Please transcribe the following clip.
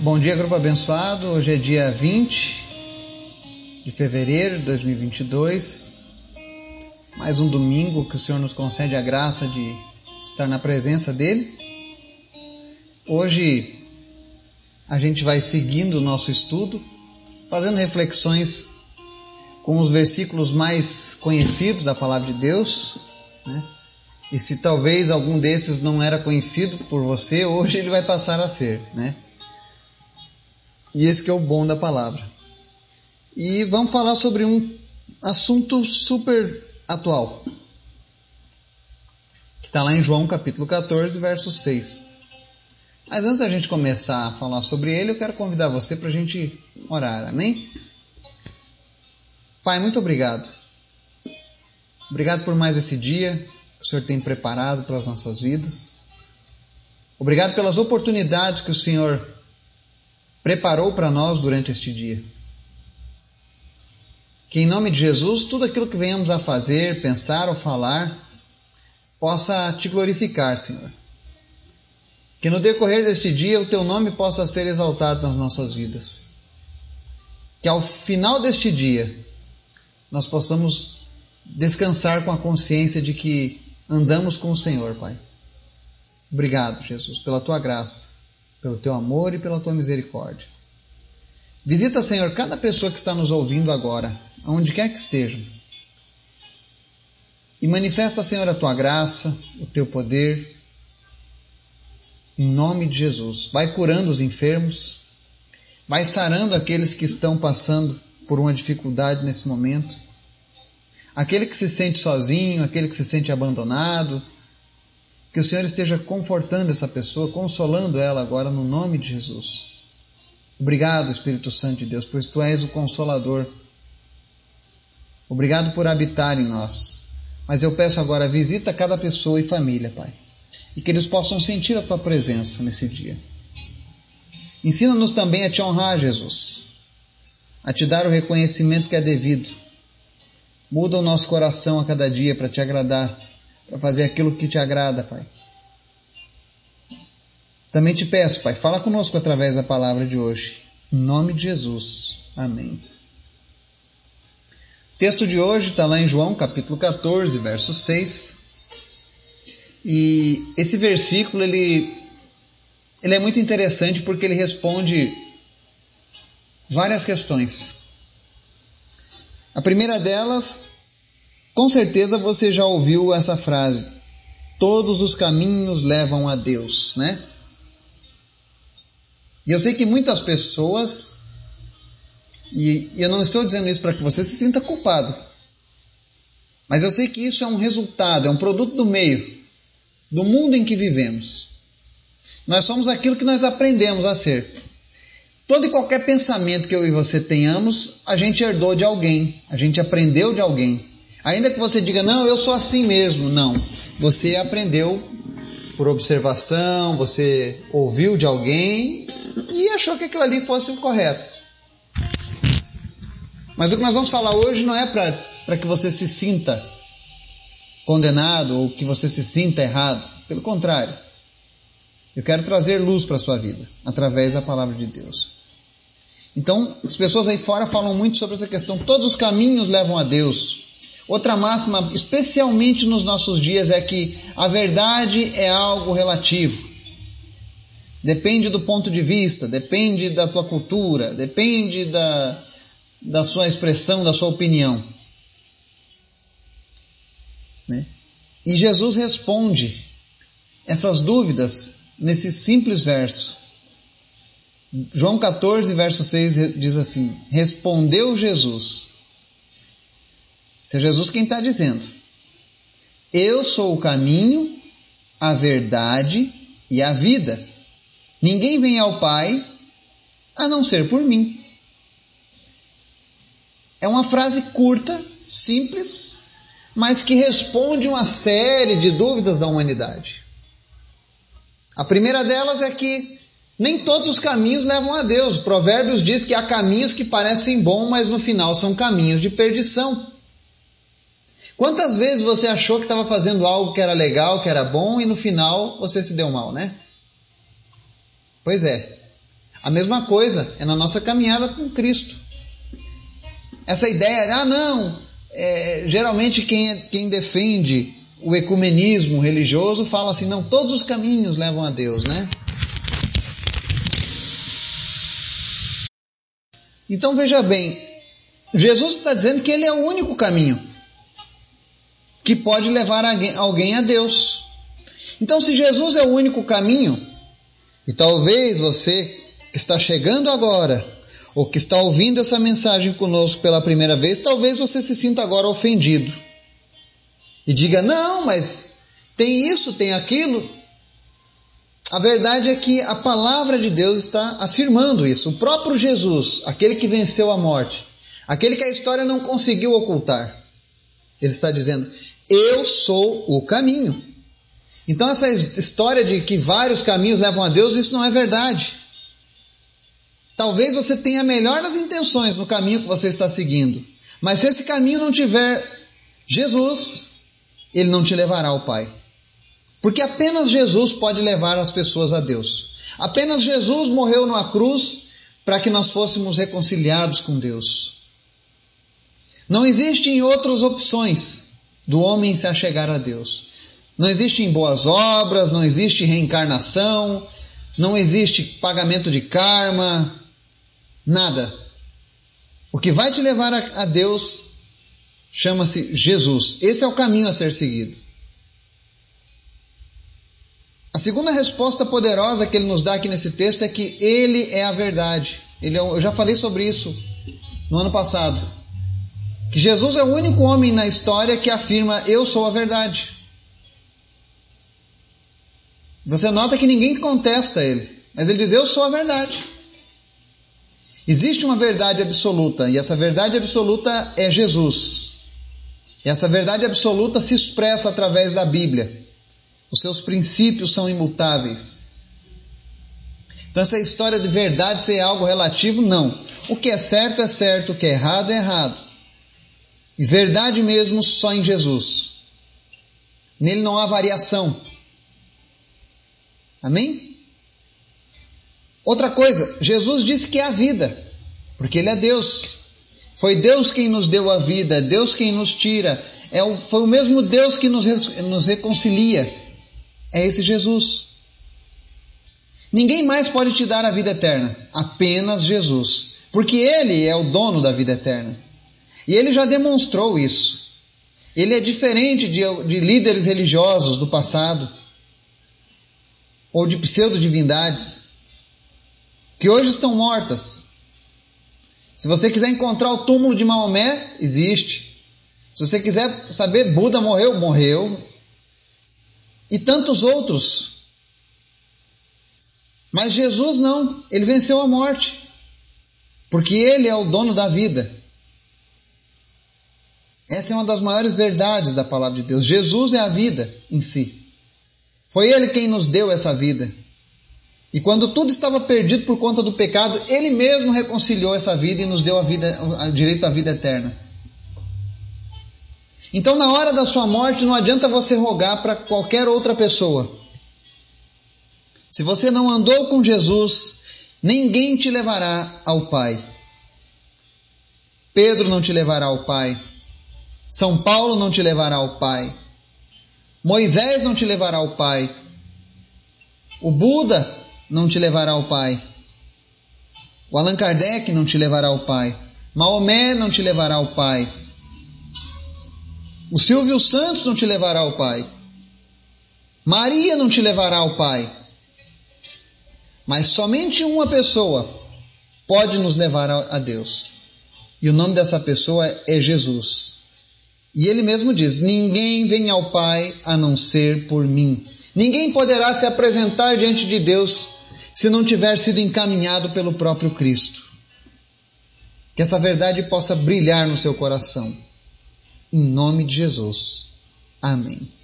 Bom dia, grupo abençoado. Hoje é dia 20 de fevereiro de 2022. Mais um domingo que o Senhor nos concede a graça de estar na presença dele. Hoje a gente vai seguindo o nosso estudo, fazendo reflexões com os versículos mais conhecidos da palavra de Deus, né? E se talvez algum desses não era conhecido por você, hoje ele vai passar a ser, né? E esse que é o bom da palavra. E vamos falar sobre um assunto super atual. Que está lá em João capítulo 14, verso 6. Mas antes da gente começar a falar sobre ele, eu quero convidar você para a gente orar, amém? Pai, muito obrigado. Obrigado por mais esse dia que o Senhor tem preparado para as nossas vidas. Obrigado pelas oportunidades que o Senhor preparou para nós durante este dia. Que em nome de Jesus, tudo aquilo que venhamos a fazer, pensar ou falar, possa te glorificar, Senhor. Que no decorrer deste dia o teu nome possa ser exaltado nas nossas vidas. Que ao final deste dia nós possamos descansar com a consciência de que andamos com o Senhor, Pai. Obrigado, Jesus, pela tua graça, pelo teu amor e pela tua misericórdia. Visita, Senhor, cada pessoa que está nos ouvindo agora, aonde quer que estejam. E manifesta, Senhor, a tua graça, o teu poder, em nome de Jesus. Vai curando os enfermos, vai sarando aqueles que estão passando por uma dificuldade nesse momento aquele que se sente sozinho, aquele que se sente abandonado. Que o Senhor esteja confortando essa pessoa, consolando ela agora no nome de Jesus. Obrigado, Espírito Santo de Deus, pois tu és o consolador. Obrigado por habitar em nós. Mas eu peço agora, visita cada pessoa e família, Pai, e que eles possam sentir a tua presença nesse dia. Ensina-nos também a te honrar, Jesus, a te dar o reconhecimento que é devido Muda o nosso coração a cada dia para te agradar, para fazer aquilo que te agrada, Pai. Também te peço, Pai, fala conosco através da palavra de hoje. Em nome de Jesus. Amém. O texto de hoje está lá em João, capítulo 14, verso 6. E esse versículo ele, ele é muito interessante porque ele responde várias questões. A primeira delas, com certeza você já ouviu essa frase: todos os caminhos levam a Deus, né? E eu sei que muitas pessoas, e eu não estou dizendo isso para que você se sinta culpado, mas eu sei que isso é um resultado, é um produto do meio, do mundo em que vivemos. Nós somos aquilo que nós aprendemos a ser. Todo e qualquer pensamento que eu e você tenhamos, a gente herdou de alguém, a gente aprendeu de alguém. Ainda que você diga, não, eu sou assim mesmo, não. Você aprendeu por observação, você ouviu de alguém e achou que aquilo ali fosse o correto. Mas o que nós vamos falar hoje não é para que você se sinta condenado ou que você se sinta errado. Pelo contrário, eu quero trazer luz para a sua vida através da palavra de Deus. Então, as pessoas aí fora falam muito sobre essa questão. Todos os caminhos levam a Deus. Outra máxima, especialmente nos nossos dias, é que a verdade é algo relativo. Depende do ponto de vista, depende da tua cultura, depende da, da sua expressão, da sua opinião. Né? E Jesus responde essas dúvidas nesse simples verso. João 14, verso 6 diz assim: Respondeu Jesus. Isso é Jesus quem está dizendo. Eu sou o caminho, a verdade e a vida. Ninguém vem ao Pai a não ser por mim. É uma frase curta, simples, mas que responde uma série de dúvidas da humanidade. A primeira delas é que nem todos os caminhos levam a Deus. Provérbios diz que há caminhos que parecem bons, mas no final são caminhos de perdição. Quantas vezes você achou que estava fazendo algo que era legal, que era bom, e no final você se deu mal, né? Pois é. A mesma coisa é na nossa caminhada com Cristo. Essa ideia, ah, não, é, geralmente quem, é, quem defende o ecumenismo religioso fala assim, não, todos os caminhos levam a Deus, né? Então veja bem, Jesus está dizendo que ele é o único caminho que pode levar alguém a Deus. Então, se Jesus é o único caminho, e talvez você que está chegando agora, ou que está ouvindo essa mensagem conosco pela primeira vez, talvez você se sinta agora ofendido. E diga: não, mas tem isso, tem aquilo. A verdade é que a palavra de Deus está afirmando isso. O próprio Jesus, aquele que venceu a morte, aquele que a história não conseguiu ocultar, ele está dizendo: Eu sou o caminho. Então, essa história de que vários caminhos levam a Deus, isso não é verdade. Talvez você tenha melhor das intenções no caminho que você está seguindo, mas se esse caminho não tiver Jesus, ele não te levará ao Pai. Porque apenas Jesus pode levar as pessoas a Deus. Apenas Jesus morreu numa cruz para que nós fôssemos reconciliados com Deus. Não existem outras opções do homem se achegar a Deus. Não existem boas obras, não existe reencarnação, não existe pagamento de karma, nada. O que vai te levar a Deus chama-se Jesus. Esse é o caminho a ser seguido. A segunda resposta poderosa que ele nos dá aqui nesse texto é que ele é a verdade. Ele é, eu já falei sobre isso no ano passado. Que Jesus é o único homem na história que afirma: Eu sou a verdade. Você nota que ninguém contesta ele, mas ele diz: Eu sou a verdade. Existe uma verdade absoluta, e essa verdade absoluta é Jesus. E essa verdade absoluta se expressa através da Bíblia. Os seus princípios são imutáveis. Então, essa história de verdade ser algo relativo, não. O que é certo é certo, o que é errado é errado. E verdade mesmo só em Jesus. Nele não há variação. Amém? Outra coisa, Jesus disse que é a vida, porque Ele é Deus. Foi Deus quem nos deu a vida, é Deus quem nos tira, é o, foi o mesmo Deus que nos, nos reconcilia. É esse Jesus. Ninguém mais pode te dar a vida eterna, apenas Jesus, porque Ele é o dono da vida eterna. E Ele já demonstrou isso. Ele é diferente de, de líderes religiosos do passado ou de pseudo-divindades que hoje estão mortas. Se você quiser encontrar o túmulo de Maomé, existe. Se você quiser saber, Buda morreu, morreu. E tantos outros. Mas Jesus não, ele venceu a morte. Porque ele é o dono da vida. Essa é uma das maiores verdades da palavra de Deus. Jesus é a vida em si. Foi Ele quem nos deu essa vida. E quando tudo estava perdido por conta do pecado, Ele mesmo reconciliou essa vida e nos deu a vida, o direito à vida eterna. Então, na hora da sua morte, não adianta você rogar para qualquer outra pessoa. Se você não andou com Jesus, ninguém te levará ao Pai. Pedro não te levará ao Pai. São Paulo não te levará ao Pai. Moisés não te levará ao Pai. O Buda não te levará ao Pai. O Allan Kardec não te levará ao Pai. Maomé não te levará ao Pai. O Silvio Santos não te levará ao Pai. Maria não te levará ao Pai. Mas somente uma pessoa pode nos levar a Deus. E o nome dessa pessoa é Jesus. E ele mesmo diz: Ninguém vem ao Pai a não ser por mim. Ninguém poderá se apresentar diante de Deus se não tiver sido encaminhado pelo próprio Cristo. Que essa verdade possa brilhar no seu coração. Em nome de Jesus. Amém.